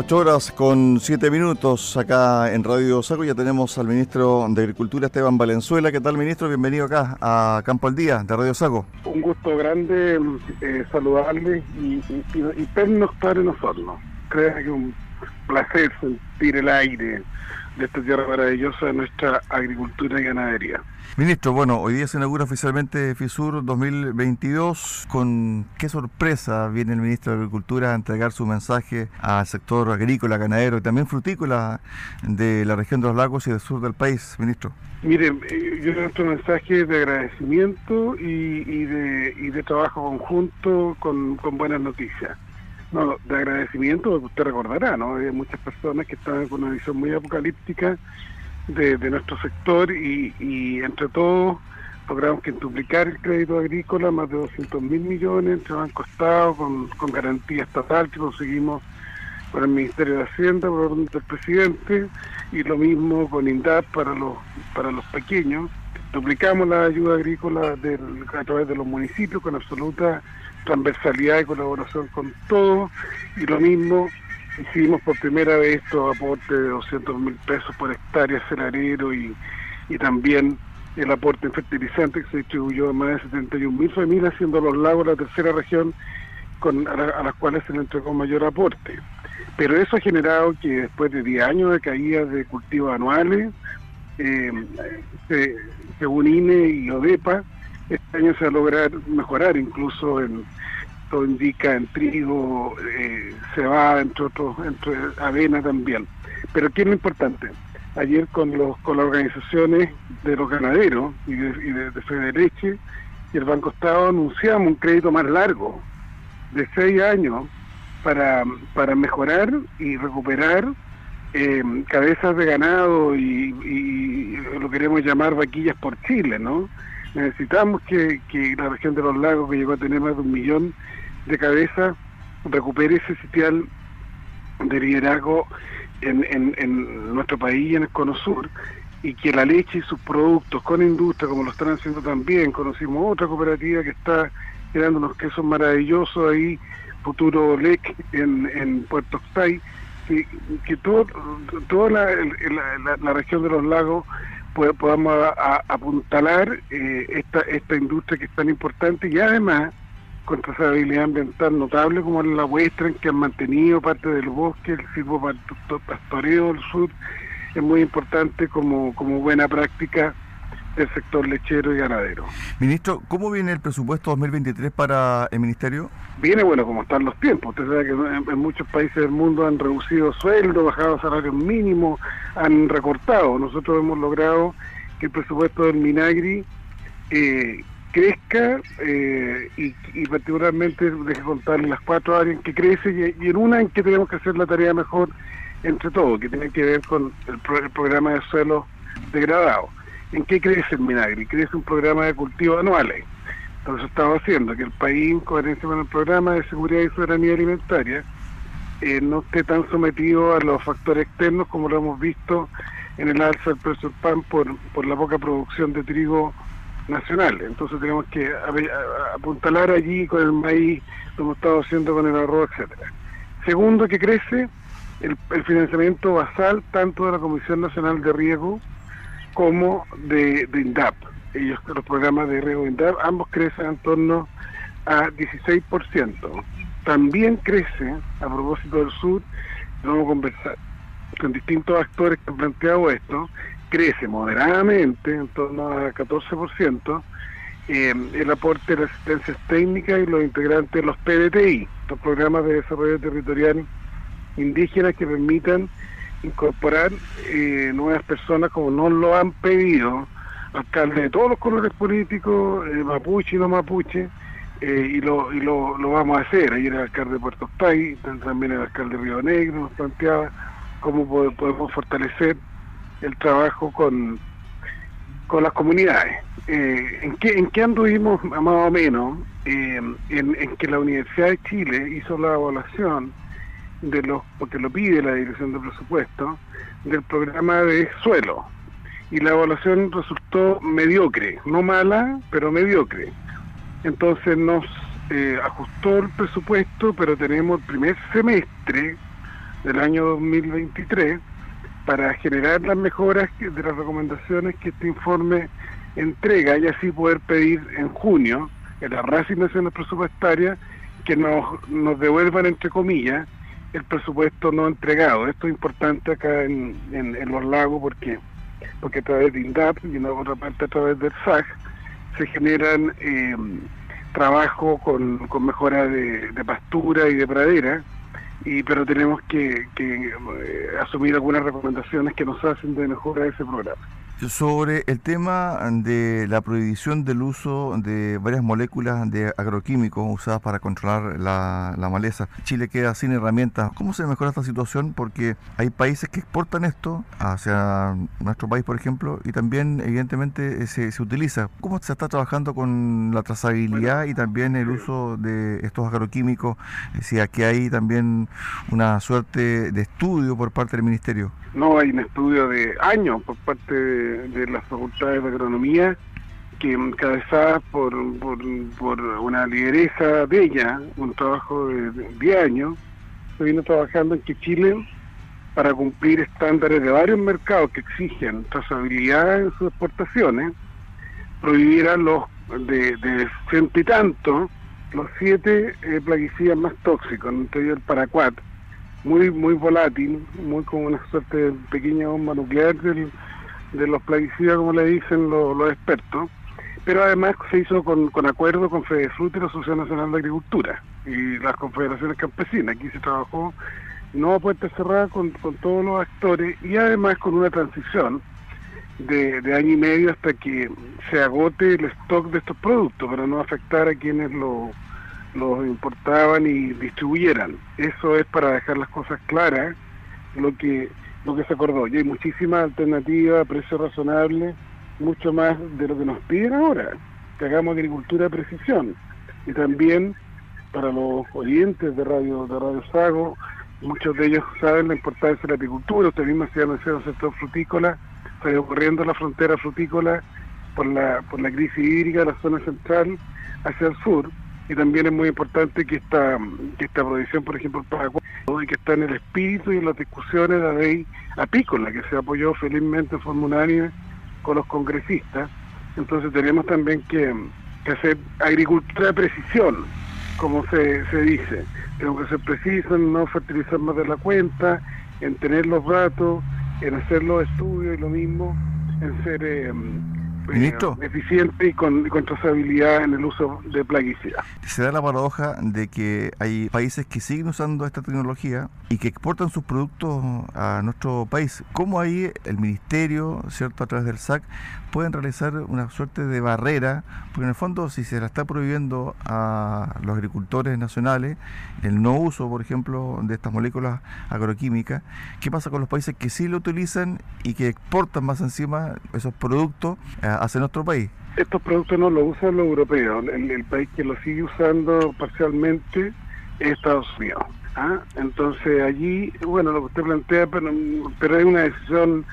8 horas con 7 minutos acá en Radio Saco. Ya tenemos al ministro de Agricultura, Esteban Valenzuela. ¿Qué tal, ministro? Bienvenido acá a Campo al Día de Radio Saco. Un gusto grande eh, saludarle y, y, y, estar en nosotros. Creo que es un placer sentir el aire de esta tierra maravillosa de nuestra agricultura y ganadería. Ministro, bueno, hoy día se inaugura oficialmente FISUR 2022. ¿Con qué sorpresa viene el ministro de Agricultura a entregar su mensaje al sector agrícola, ganadero y también frutícola de la región de los lagos y del sur del país, ministro? Mire, eh, yo nuestro mensaje de agradecimiento y, y, de, y de trabajo conjunto con, con buenas noticias. No, de agradecimiento, usted recordará, ¿no? Hay muchas personas que están con una visión muy apocalíptica de, nuestro sector y, entre todos logramos que duplicar el crédito agrícola, más de 200 mil millones entre Banco Estado, con, con garantía estatal que conseguimos con el Ministerio de Hacienda, por orden del presidente, y lo mismo con INDAP para los, para los pequeños. Duplicamos la ayuda agrícola a través de los municipios con absoluta transversalidad y colaboración con todos y lo mismo hicimos por primera vez estos aportes de 200 mil pesos por hectárea celarero y, y también el aporte en fertilizante que se distribuyó a más de 71 mil familias, siendo los lagos la tercera región con, a, la, a, las cuales se le entregó mayor aporte. Pero eso ha generado que después de 10 años de caídas de cultivos anuales, eh, se, según INE y ODEPA, este año se va a lograr mejorar incluso en todo indica en trigo, eh, cebada, entre otros, entre avena también. Pero ¿qué es lo importante? Ayer con los con las organizaciones de los ganaderos y de, y de, de y el Banco Estado anunciamos un crédito más largo, de seis años, para, para mejorar y recuperar eh, cabezas de ganado y, lo queremos llamar vaquillas por Chile, ¿no? Necesitamos que, que la región de los lagos, que llegó a tener más de un millón de cabezas, recupere ese sitial de liderazgo en, en, nuestro país y en el Cono Sur y que la leche y sus productos con industria, como lo están haciendo también, conocimos otra cooperativa que está creando unos quesos maravillosos ahí, Futuro LEC en, en Puerto Octay, que, que todo, toda la, la, región de los lagos podamos a, apuntalar eh, esta, esta industria que es tan importante y además con trazabilidad ambiental notable como la vuestra, en que han mantenido parte del bosque, el silvo pastoreo del sur, es muy importante como, como buena práctica del sector lechero y ganadero. Ministro, ¿cómo viene el presupuesto 2023 para el Ministerio? Viene, bueno, como están los tiempos. Usted sabe que en, en muchos países del mundo han reducido sueldos, bajado salarios mínimos, han recortado. Nosotros hemos logrado que el presupuesto del Minagri eh, crezca eh, y, y, particularmente deje contarle las cuatro áreas en que crece y, y, en una en que tenemos que hacer la tarea mejor entre todos, que tiene que ver con el, pro, el programa de suelos degradados. ¿En qué crece el Minagri? Crece un programa de cultivos anuales. Entonces estamos haciendo que el país, en coherencia con el programa de seguridad y soberanía alimentaria, eh, no esté tan sometido a los factores externos como lo hemos visto en el alza del precio del pan por, por la poca producción de trigo nacional. Entonces tenemos que apuntalar allí con el maíz, lo hemos estado haciendo con el arroz, etcétera. Segundo, que crece el, el, financiamiento basal tanto de la Comisión Nacional de Riego como de, INDAP. Ellos, los programas de riego de INDAP, ambos crecen en torno a 16%. También crece, a propósito del sur, vamos a conversar con distintos actores que han planteado esto, crece moderadamente, en torno a 14%, eh, el aporte de las asistencias técnicas y los integrantes de los PDTI, los programas de desarrollo territorial indígenas que permitan incorporar eh, nuevas personas como no lo han pedido alcaldes de todos los colores políticos, eh, mapuche y no mapuche, eh, y, lo, y lo, lo, vamos a hacer. Ayer el alcalde de Puerto Pay, también el alcalde de Río Negro nos planteaba cómo podemos fortalecer el trabajo con, con las comunidades. Eh, ¿en, qué, ¿En qué anduvimos más o menos? En, en, que la Universidad de Chile hizo la evaluación de los, porque lo pide la Dirección de Presupuesto, del programa de suelo. Y la evaluación resultó mediocre, no mala, pero mediocre. Entonces nos eh, ajustó el presupuesto, pero tenemos el primer semestre del año 2023 para generar las mejoras de las recomendaciones que este informe entrega y así poder pedir en junio, en las reasignaciones presupuestarias, que nos, nos devuelvan, entre comillas, el presupuesto no entregado. Esto es importante acá en, en, los lagos porque porque a través de INDAP y en otra parte a través del SAC se generan eh, trabajo con, con mejora de, de, pastura y de pradera, y pero tenemos que, que eh, asumir algunas recomendaciones que nos hacen de mejora de ese programa sobre el tema de la prohibición del uso de varias moléculas de agroquímicos usadas para controlar la, maleza. Chile queda sin herramientas. ¿Cómo se mejora esta situación? Porque hay países que exportan esto hacia nuestro país, por ejemplo, y también evidentemente se, se utiliza. ¿Cómo se está trabajando con la trazabilidad y también el uso de estos agroquímicos? Si aquí hay también una suerte de estudio por parte del Ministerio. No, hay un estudio de años por parte de, las facultades de agronomía que encabezadas por, por, una lideresa bella, un trabajo de 10 años, se vino trabajando en que Chile, para cumplir estándares de varios mercados que exigen trazabilidad en sus exportaciones, prohibiera los de, de ciento y tanto, los siete eh, plaguicidas más tóxicos, entre el paraquat, muy muy volátil, muy como una suerte de pequeña bomba nuclear de los plaguicidas, como le dicen los, expertos, pero además se hizo con, con acuerdo con Fedefrut y la Asociación Nacional de Agricultura y las confederaciones campesinas. Aquí se trabajó no a puerta cerrada con, con todos los actores y además con una transición de, de, año y medio hasta que se agote el stock de estos productos para no afectar a quienes lo los importaban y distribuyeran. Eso es para dejar las cosas claras, lo que lo que se acordó. Y hay muchísimas alternativas, precios razonables, mucho más de lo que nos piden ahora, que hagamos agricultura de precisión. Y también para los oyentes de Radio de Radio Sago, muchos de ellos saben la importancia de la agricultura, usted mismo se ha el sector frutícola, está ocurriendo la frontera frutícola por la, por la crisis hídrica de la zona central hacia el sur, y también es muy importante que esta, que esta prohibición, por ejemplo, para y que está en el espíritu y en las discusiones de la ley apícola, que se apoyó felizmente en forma unánime con los congresistas. Entonces tenemos también que, hacer agricultura de precisión, como se, se dice. Tenemos que ser precisos, en no fertilizar más de la cuenta, en tener los datos, en hacer los estudios y lo mismo, en ser... Eh, Ministro. eficiente y con, trazabilidad en el uso de plaguicidas. Se da la paradoja de que hay países que siguen usando esta tecnología y que exportan sus productos a nuestro país. ¿Cómo ahí el Ministerio, cierto, a través del SAC, pueden realizar una suerte de barrera? Porque en el fondo, si se la está prohibiendo a los agricultores nacionales el no uso, por ejemplo, de estas moléculas agroquímicas, ¿qué pasa con los países que sí lo utilizan y que exportan más encima esos productos? Hacia nuestro país. Estos productos no los usan los europeos, el, país que los sigue usando parcialmente es Estados Unidos. ¿ah? Entonces allí, bueno, lo que usted plantea, pero, pero es una decisión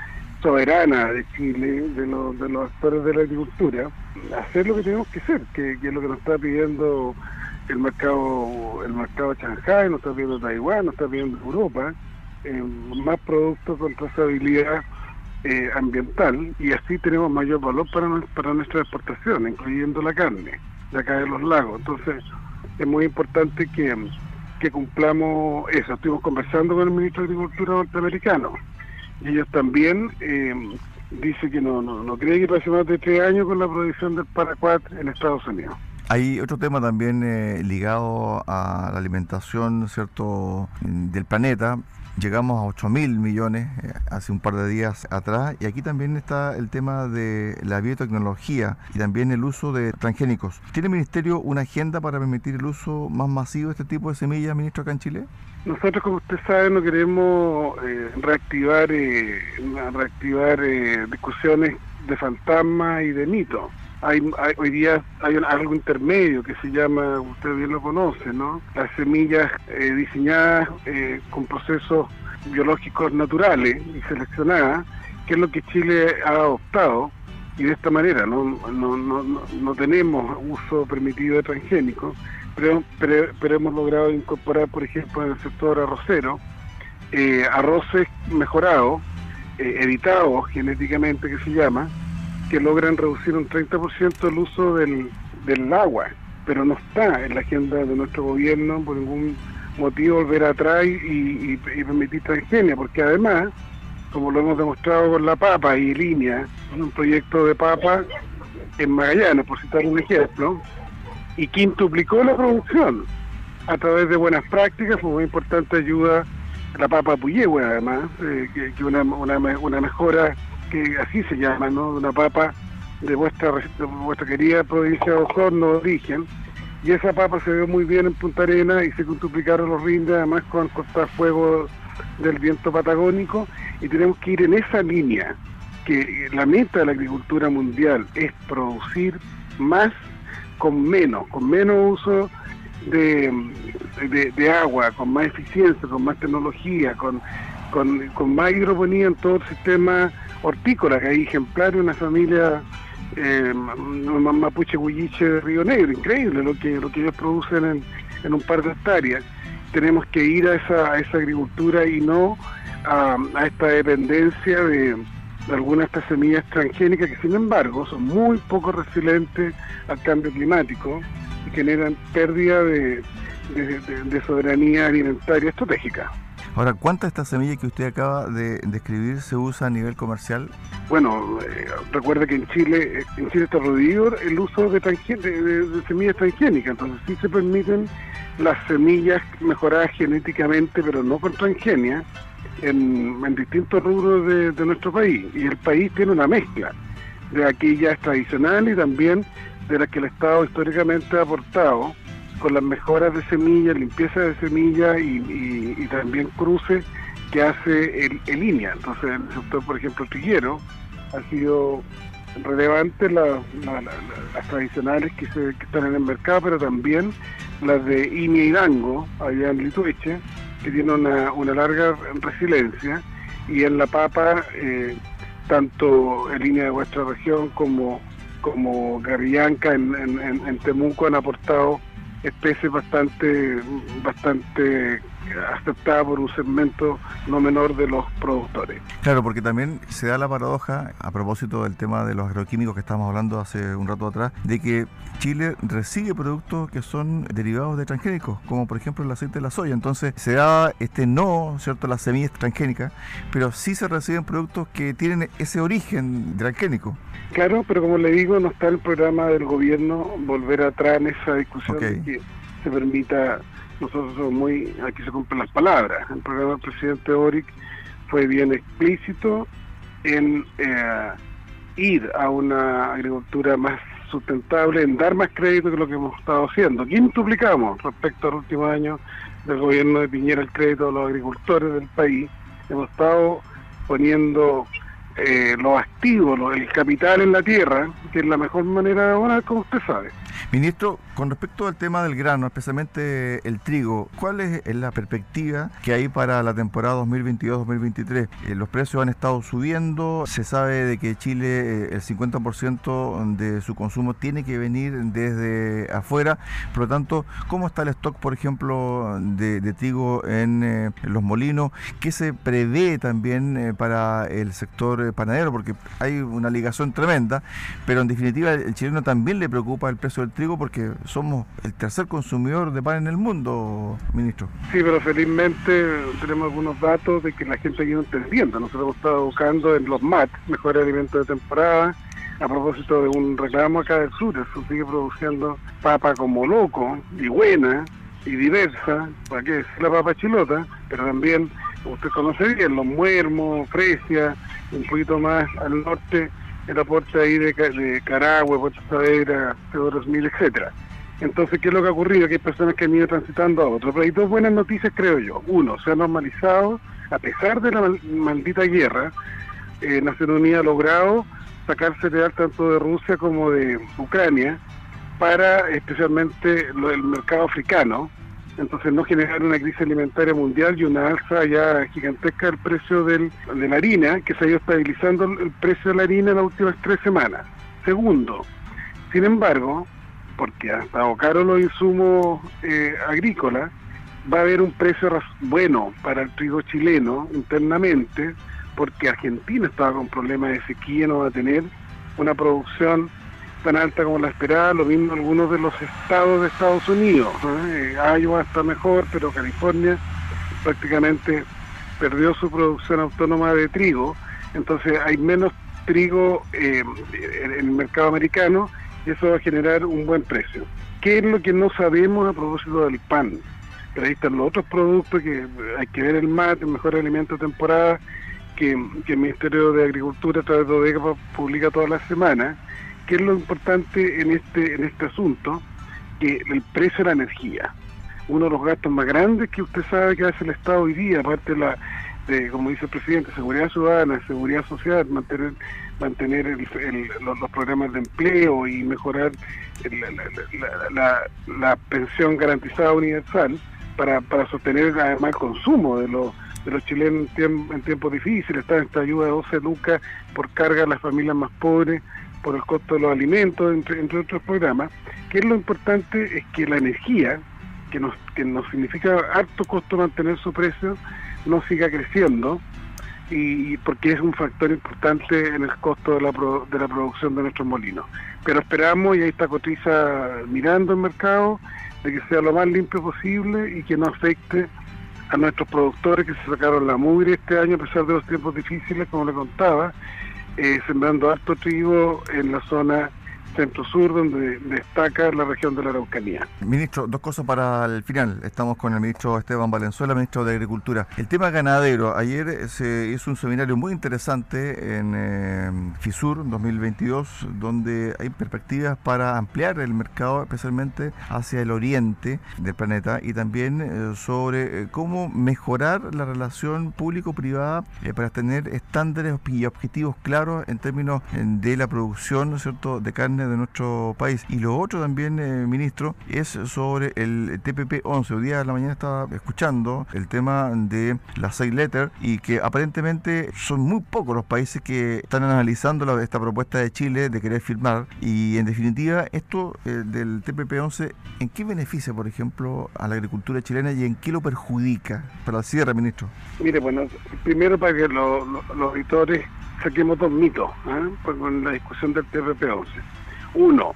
soberana de Chile, de, de los actores de la agricultura, hacer lo que tenemos que hacer, que, es lo que nos está pidiendo el mercado el mercado Shanghai, nos está pidiendo Taiwán, nos está pidiendo Europa, eh, más productos con trazabilidad eh, ambiental y así tenemos mayor valor para, para nuestra exportación, incluyendo la carne de acá de los lagos. Entonces es muy importante que, que cumplamos eso. Estuvimos conversando con el ministro de Agricultura norteamericano y ellos también eh, dicen que no, no, no cree que pase más de tres años con la producción del paraquat en Estados Unidos. Hay otro tema también eh, ligado a la alimentación cierto del planeta llegamos a 8 mil millones eh, hace un par de días atrás y aquí también está el tema de la biotecnología y también el uso de transgénicos. ¿Tiene el Ministerio una agenda para permitir el uso más masivo de este tipo de semillas, ministro, acá en Chile? Nosotros, como usted sabe, no queremos eh, reactivar, eh, reactivar discusiones de fantasmas y de mitos hay, hoy día hay algo intermedio que se llama, usted bien lo conoce, ¿no? Las semillas eh, diseñadas eh, con procesos biológicos naturales y seleccionadas, que es lo que Chile ha adoptado y de esta manera no no, no, no tenemos uso permitido de transgénicos, pero, pero, hemos logrado incorporar, por ejemplo, en el sector arrocero, eh, arroces mejorados, editados genéticamente que se llama, que logran reducir un 30% el uso del, del agua, pero no está en la agenda de nuestro gobierno por ningún motivo volver atrás y, y, permitir transgenia, porque además, como lo hemos demostrado con la papa y línea, un proyecto de papa en Magallanes, por citar un ejemplo, y quintuplicó la producción a través de buenas prácticas, fue muy importante ayuda la papa Puyehue además, eh, que, una, una mejora que así se llama, ¿no? Una papa de vuestra, querida provincia de Osorno de origen, y esa papa se ve muy bien en Punta Arena y se multiplicaron los rindes además con fuego del viento patagónico y tenemos que ir en esa línea que la meta de la agricultura mundial es producir más con menos, con menos uso de, de, agua, con más eficiencia, con más tecnología, con, con, con más hidroponía en todo el sistema hortícola, que hay ejemplares, una familia eh, mapuche huilliche de Río Negro, increíble lo que lo que ellos producen en, un par de hectáreas. Tenemos que ir a esa, esa agricultura y no a, esta dependencia de, algunas de estas semillas transgénicas que sin embargo son muy poco resilientes al cambio climático y generan pérdida de, de soberanía alimentaria estratégica. Ahora, ¿cuánta de esta semilla que usted acaba de describir se usa a nivel comercial? Bueno, eh, recuerde que en Chile, en Chile está prohibido el uso de, de, semillas transgénicas, entonces sí se permiten las semillas mejoradas genéticamente, pero no con transgenia, en, distintos rubros de, nuestro país. Y el país tiene una mezcla de aquellas tradicionales y también de las que el Estado históricamente ha aportado con las mejoras de semillas, limpieza de semillas y, también cruces que hace el, el. Entonces, en el sector, por ejemplo, triguero, ha sido relevante las tradicionales que, están en el mercado, pero también las de INEA y Dango, allá en Litueche, que tienen una, larga resiliencia, y en la papa, eh, tanto en línea de vuestra región como como Garrillanca en Temuco han aportado especie bastante, bastante aceptada por un segmento no menor de los productores. Claro, porque también se da la paradoja, a propósito del tema de los agroquímicos que estábamos hablando hace un rato atrás, de que Chile recibe productos que son derivados de transgénicos, como por ejemplo el aceite de la soya. Entonces se da este no, ¿cierto?, las semillas transgénicas, pero sí se reciben productos que tienen ese origen transgénico. Claro, pero como le digo, no está el programa del gobierno volver atrás en esa discusión de que se permita, nosotros somos muy, aquí se cumplen las palabras, el programa del presidente Oric fue bien explícito en eh, ir a una agricultura más sustentable, en dar más crédito que lo que hemos estado haciendo. Quintuplicamos respecto al último año del gobierno de Piñera el crédito a los agricultores del país. Hemos estado poniendo eh, los activos, el capital en la tierra, que es la mejor manera de abonar, como usted sabe. Ministro, con respecto al tema del grano, especialmente el trigo, ¿cuál es la perspectiva que hay para la temporada 2022-2023? Eh, los precios han estado subiendo, se sabe de que Chile eh, el 50% de su consumo tiene que venir desde afuera, por lo tanto, ¿cómo está el stock, por ejemplo, de, trigo en, en, los molinos? ¿Qué se prevé también para el sector panadero, porque hay una ligación tremenda, pero en definitiva el chileno también le preocupa el precio del trigo porque somos el tercer consumidor de pan en el mundo, ministro. Sí, pero felizmente tenemos algunos datos de que la gente ha ido entendiendo. Nosotros hemos estado buscando en los MAT, mejores alimentos de temporada, a propósito de un reclamo acá del sur, se sigue produciendo papa como loco y buena y diversa, para qué es la papa chilota, pero también, usted conoce bien, los muermos, fresia, un poquito más al norte, el aporte ahí de, de Puerto Saavedra, Teodoro Mil, etcétera. Entonces, ¿qué es lo que ha ocurrido? Que hay personas que han ido transitando a otro. Pero hay dos buenas noticias, creo yo. Uno, se ha normalizado, a pesar de la maldita guerra, eh, Naciones Unidas ha logrado sacar cereal tanto de Rusia como de Ucrania para especialmente lo, el mercado africano, entonces no generar una crisis alimentaria mundial y una alza ya gigantesca del precio del, de la harina, que se ha ido estabilizando el precio de la harina en las últimas tres semanas. Segundo, sin embargo, porque ha estado los insumos eh, agrícolas, va a haber un precio bueno para el trigo chileno internamente, porque Argentina estaba con problemas de sequía, no va a tener una producción tan alta como la esperada, lo mismo algunos de los estados de Estados Unidos. ¿eh? Iowa está mejor, pero California prácticamente perdió su producción autónoma de trigo, entonces hay menos trigo eh, en el mercado americano y eso va a generar un buen precio. ¿Qué es lo que no sabemos a propósito del pan? Pero ahí están los otros productos que hay que ver el mate, el mejor alimento de temporada, que, el Ministerio de Agricultura a través de Odega publica todas las semanas. ¿Qué es lo importante en este, en este asunto? Que el precio de la energía. Uno de los gastos más grandes que usted sabe que hace el Estado hoy día, aparte de la, de, como dice el presidente, seguridad ciudadana, seguridad social, mantener mantener los, programas de empleo y mejorar la, pensión garantizada universal para, para sostener además el consumo de los de los chilenos en, tiempos difíciles, está esta ayuda de 12 lucas por carga a las familias más pobres, por el costo de los alimentos, entre, entre otros programas, que es lo importante es que la energía, que nos, que nos significa harto costo mantener su precio, no siga creciendo, y porque es un factor importante en el costo de la, de la producción de nuestros molinos. Pero esperamos, y ahí está Cotriza mirando el mercado, de que sea lo más limpio posible y que no afecte a nuestros productores que se sacaron la mugre este año a pesar de los tiempos difíciles, como le contaba, eh, sembrando harto trigo en la zona centro-sur, donde destaca la región de la Araucanía. Ministro, dos cosas para el final. Estamos con el ministro Esteban Valenzuela, ministro de Agricultura. El tema ganadero. Ayer se hizo un seminario muy interesante en eh, FISUR 2022, donde hay perspectivas para ampliar el mercado, especialmente hacia el oriente del planeta, y también eh, sobre eh, cómo mejorar la relación público-privada para tener estándares y objetivos claros en términos de la producción ¿no es cierto? de carne de nuestro país. Y lo otro también, eh, ministro, es sobre el TPP-11. Hoy día de la mañana estaba escuchando el tema de la seis letter y que aparentemente son muy pocos los países que están analizando esta propuesta de Chile de querer firmar. Y en definitiva, esto eh, del TPP-11, ¿en qué beneficia, por ejemplo, a la agricultura chilena y en qué lo perjudica? Para el cierre, ministro. Mire, bueno, primero para que los auditores saquemos dos mitos ¿eh? con la discusión del TPP-11. Uno,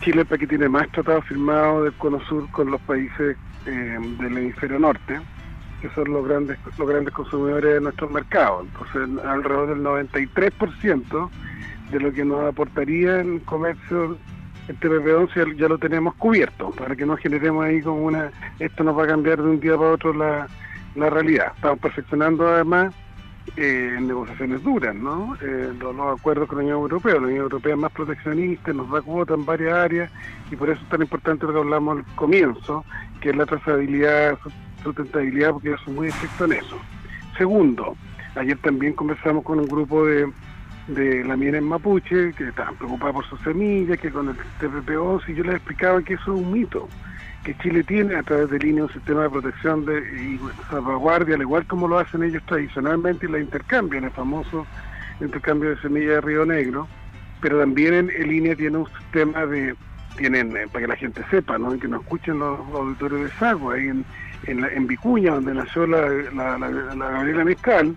Chile es el que tiene más tratados firmados del Cono Sur con los países eh, del hemisferio norte, que son los grandes los grandes consumidores de nuestros mercados. Entonces, alrededor del 93% de lo que nos aportaría en comercio el TPP-11 ya, lo tenemos cubierto, para que no generemos ahí como una, esto nos va a cambiar de un día para otro la, la realidad. Estamos perfeccionando además eh, negociaciones duras, ¿no? Eh, los, acuerdos con la Unión Europea. La Unión Europea es más proteccionista, nos da cuota en varias áreas y por eso es tan importante lo que hablamos al comienzo, que es la trazabilidad, sustentabilidad, porque yo soy muy estricto en eso. Segundo, ayer también conversamos con un grupo de, de la miena en Mapuche, que estaban preocupados por sus semillas, que con el TPP-11, y yo les explicaba que eso es un mito que Chile tiene a través de línea un sistema de protección de, y salvaguardia, al igual como lo hacen ellos tradicionalmente y la intercambian, el famoso intercambio de semillas de Río Negro, pero también en, línea tiene un sistema de, tienen, eh, para que la gente sepa, ¿no? que nos escuchen los, auditorios de Sago, ahí en, en, Vicuña, donde nació la, la, Gabriela Mezcal,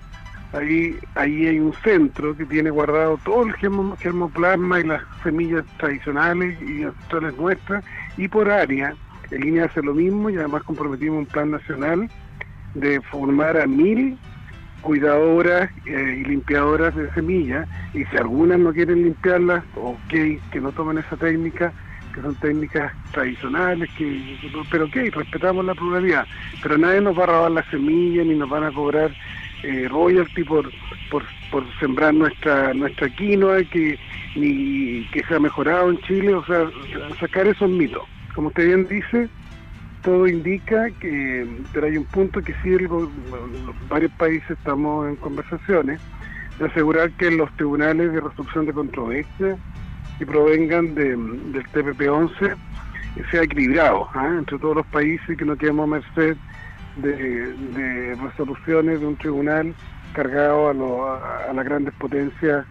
ahí, ahí hay un centro que tiene guardado todo el germoplasma y las semillas tradicionales y ancestrales nuestras, y por área en línea hace lo mismo y además comprometimos un plan nacional de formar a mil cuidadoras eh, y limpiadoras de semillas. Y si algunas no quieren limpiarlas, ok, que no tomen esa técnica, que son técnicas tradicionales, que pero ok, respetamos la pluralidad, pero nadie nos va a robar la semilla ni nos van a cobrar eh, royalty por, por, por sembrar nuestra nuestra quinoa que ni que se ha mejorado en Chile, o sea, sacar esos mitos como usted bien dice, todo indica que, pero hay un punto que sí, varios países estamos en conversaciones, de asegurar que los tribunales de resolución de controversia que provengan del TPP-11 sea equilibrado ¿ah? entre todos los países que no quedemos merced de, resoluciones de un tribunal cargado a las grandes potencias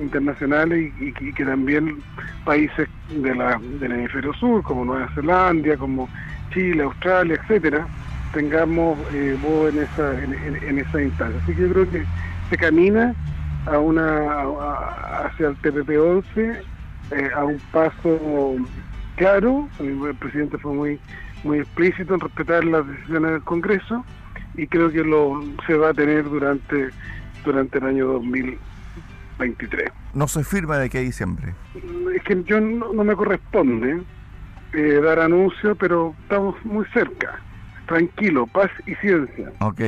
internacionales y, que también países de la, del hemisferio sur, como Nueva Zelanda, como Chile, Australia, etcétera, tengamos eh, voz en esa, en, esa instancia. Así que yo creo que se camina a una hacia el TPP-11 eh, a un paso claro. El presidente fue muy muy explícito en respetar las decisiones del Congreso y creo que lo se va a tener durante durante el año 2023. No se firma de aquí a diciembre. Es que yo no, me corresponde eh, dar anuncio, pero estamos muy cerca tranquilo, paz y ciencia. Ok.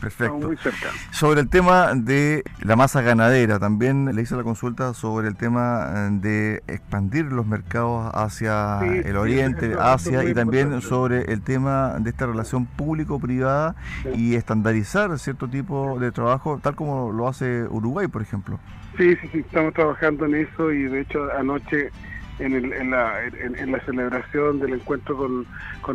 Perfecto. Muy cerca. Sobre el tema de la masa ganadera, también le hice la consulta sobre el tema eh, de expandir los mercados hacia el oriente, Asia y también sobre el tema de esta relación público-privada y estandarizar cierto tipo de trabajo, tal como lo hace Uruguay, por ejemplo. Sí, sí, sí, estamos trabajando en eso y de hecho anoche en, la, en, la, celebración del encuentro con,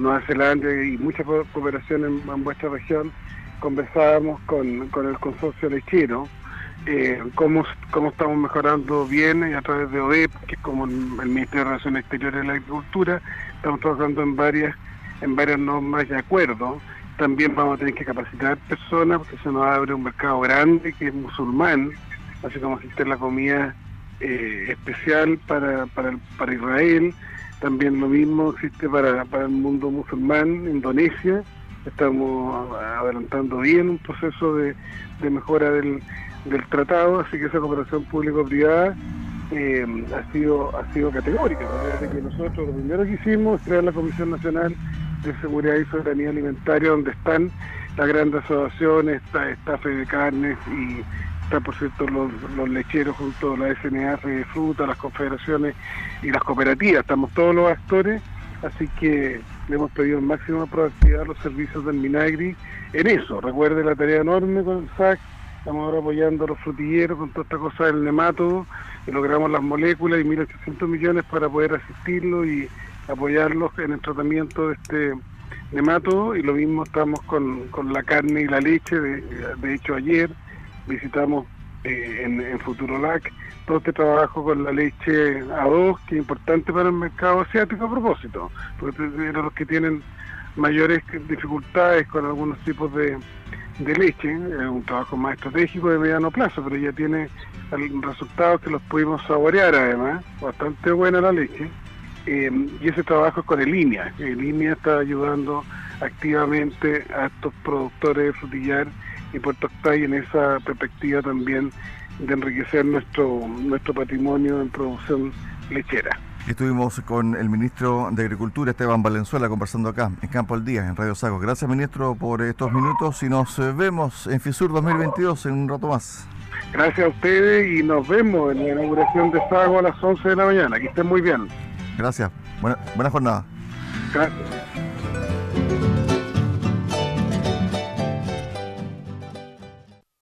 Nueva Zelanda y mucha cooperación en, vuestra región, conversábamos con, el consorcio lechero, eh, cómo, cómo estamos mejorando bien y a través de OEP, que es como el Ministerio de Relaciones Exteriores de la Agricultura, estamos trabajando en varias, en varias normas de acuerdo. También vamos a tener que capacitar personas porque se nos abre un mercado grande que es musulmán, así como existe la comida eh, especial para, para, para Israel, también lo mismo existe para, para el mundo musulmán, Indonesia, estamos adelantando bien un proceso de, de mejora del, del tratado, así que esa cooperación público-privada eh, ha sido ha sido categórica. que nosotros lo primero que hicimos es crear la Comisión Nacional de Seguridad y Soberanía Alimentaria, donde están las grandes asociaciones, está, está Fede Carnes y está por cierto los, lecheros junto a la SNR de fruta, las confederaciones y las cooperativas, estamos todos los actores, así que le hemos pedido máxima proactividad a los servicios del Minagri en eso, recuerde la tarea enorme con el SAC, estamos ahora apoyando a los frutilleros con toda esta cosa del nematodo, y logramos las moléculas y 1.800 millones para poder asistirlo y apoyarlos en el tratamiento de este nematodo y lo mismo estamos con, con la carne y la leche, de hecho ayer visitamos eh, en, en Futurolac todo este trabajo con la leche A2, que es importante para el mercado asiático a propósito, porque eran los que tienen mayores dificultades con algunos tipos de, leche, es un trabajo más estratégico de mediano plazo, pero ya tiene resultados que los pudimos saborear además, bastante buena la leche, eh, y ese trabajo es con el línea, el línea está ayudando activamente a estos productores de frutillar y Puerto Octay en esa perspectiva también de enriquecer nuestro, nuestro patrimonio en producción lechera. Estuvimos con el ministro de Agricultura, Esteban Valenzuela, conversando acá en Campo al Día, en Radio Sago. Gracias, ministro, por estos minutos y nos vemos en FISUR 2022 en un rato más. Gracias a ustedes y nos vemos en la inauguración de Sago a las 11 de la mañana. Que estén muy bien. Gracias. Buena, buena jornada. Gracias.